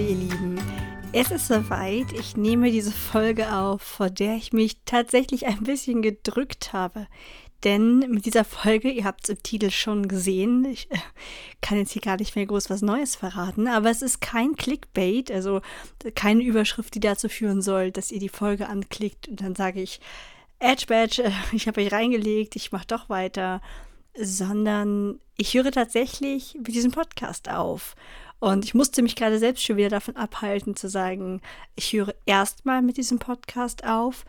Freunde, ihr Lieben. Es ist soweit. Ich nehme diese Folge auf, vor der ich mich tatsächlich ein bisschen gedrückt habe. Denn mit dieser Folge, ihr habt es im Titel schon gesehen, ich äh, kann jetzt hier gar nicht mehr groß was Neues verraten, aber es ist kein Clickbait, also keine Überschrift, die dazu führen soll, dass ihr die Folge anklickt und dann sage ich, Edge Badge, äh, ich habe euch reingelegt, ich mache doch weiter, sondern ich höre tatsächlich mit diesem Podcast auf. Und ich musste mich gerade selbst schon wieder davon abhalten zu sagen, ich höre erstmal mit diesem Podcast auf,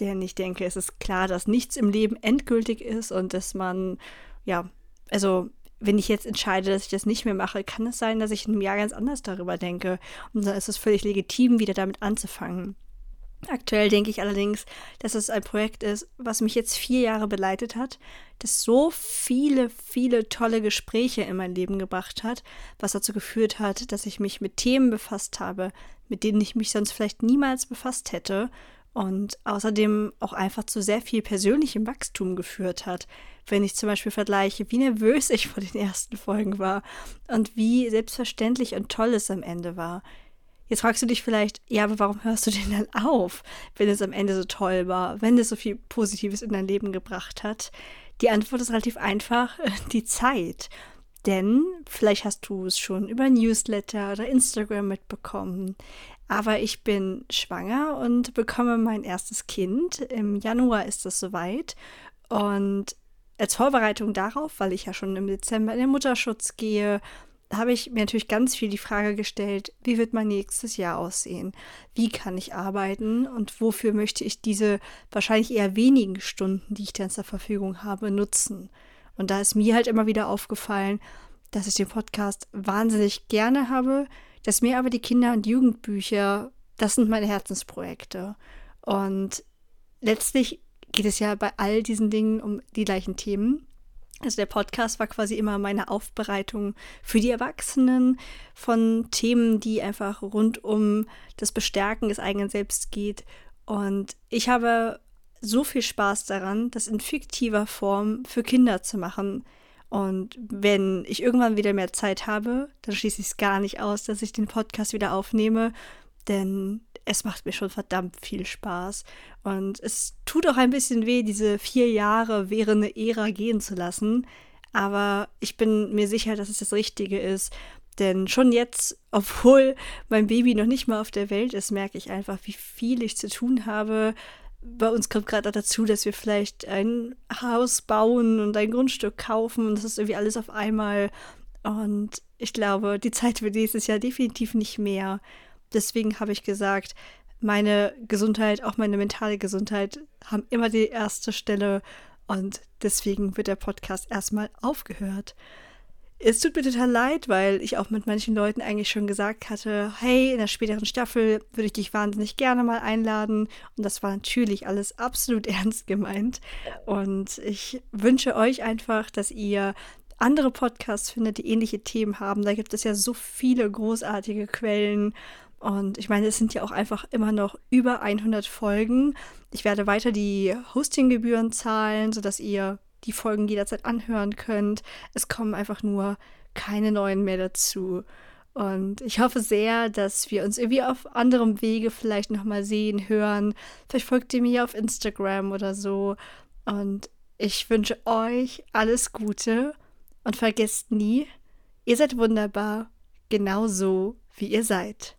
denn ich denke, es ist klar, dass nichts im Leben endgültig ist und dass man, ja, also wenn ich jetzt entscheide, dass ich das nicht mehr mache, kann es sein, dass ich in einem Jahr ganz anders darüber denke. Und dann ist es völlig legitim, wieder damit anzufangen. Aktuell denke ich allerdings, dass es ein Projekt ist, was mich jetzt vier Jahre begleitet hat, das so viele, viele tolle Gespräche in mein Leben gebracht hat, was dazu geführt hat, dass ich mich mit Themen befasst habe, mit denen ich mich sonst vielleicht niemals befasst hätte und außerdem auch einfach zu sehr viel persönlichem Wachstum geführt hat. Wenn ich zum Beispiel vergleiche, wie nervös ich vor den ersten Folgen war und wie selbstverständlich und toll es am Ende war. Jetzt fragst du dich vielleicht, ja, aber warum hörst du denn dann auf, wenn es am Ende so toll war, wenn es so viel Positives in dein Leben gebracht hat? Die Antwort ist relativ einfach, die Zeit. Denn vielleicht hast du es schon über Newsletter oder Instagram mitbekommen. Aber ich bin schwanger und bekomme mein erstes Kind. Im Januar ist es soweit. Und als Vorbereitung darauf, weil ich ja schon im Dezember in den Mutterschutz gehe habe ich mir natürlich ganz viel die Frage gestellt, wie wird mein nächstes Jahr aussehen? Wie kann ich arbeiten und wofür möchte ich diese wahrscheinlich eher wenigen Stunden, die ich dann zur Verfügung habe, nutzen? Und da ist mir halt immer wieder aufgefallen, dass ich den Podcast wahnsinnig gerne habe, dass mir aber die Kinder- und Jugendbücher, das sind meine Herzensprojekte. Und letztlich geht es ja bei all diesen Dingen um die gleichen Themen. Also der Podcast war quasi immer meine Aufbereitung für die Erwachsenen von Themen, die einfach rund um das Bestärken des eigenen Selbst geht. Und ich habe so viel Spaß daran, das in fiktiver Form für Kinder zu machen. Und wenn ich irgendwann wieder mehr Zeit habe, dann schließe ich es gar nicht aus, dass ich den Podcast wieder aufnehme. Denn es macht mir schon verdammt viel Spaß. Und es tut auch ein bisschen weh, diese vier Jahre während eine Ära gehen zu lassen. Aber ich bin mir sicher, dass es das Richtige ist. Denn schon jetzt, obwohl mein Baby noch nicht mal auf der Welt ist, merke ich einfach, wie viel ich zu tun habe. Bei uns kommt gerade dazu, dass wir vielleicht ein Haus bauen und ein Grundstück kaufen und das ist irgendwie alles auf einmal. Und ich glaube, die Zeit wird nächstes Jahr definitiv nicht mehr. Deswegen habe ich gesagt, meine Gesundheit, auch meine mentale Gesundheit, haben immer die erste Stelle und deswegen wird der Podcast erstmal aufgehört. Es tut mir total leid, weil ich auch mit manchen Leuten eigentlich schon gesagt hatte, hey, in der späteren Staffel würde ich dich wahnsinnig gerne mal einladen. Und das war natürlich alles absolut ernst gemeint. Und ich wünsche euch einfach, dass ihr andere Podcasts findet, die ähnliche Themen haben. Da gibt es ja so viele großartige Quellen und ich meine, es sind ja auch einfach immer noch über 100 Folgen. Ich werde weiter die Hostinggebühren zahlen, sodass ihr die Folgen jederzeit anhören könnt. Es kommen einfach nur keine neuen mehr dazu. Und ich hoffe sehr, dass wir uns irgendwie auf anderem Wege vielleicht nochmal sehen, hören. Vielleicht folgt ihr mir auf Instagram oder so. Und ich wünsche euch alles Gute und vergesst nie, ihr seid wunderbar, genauso wie ihr seid.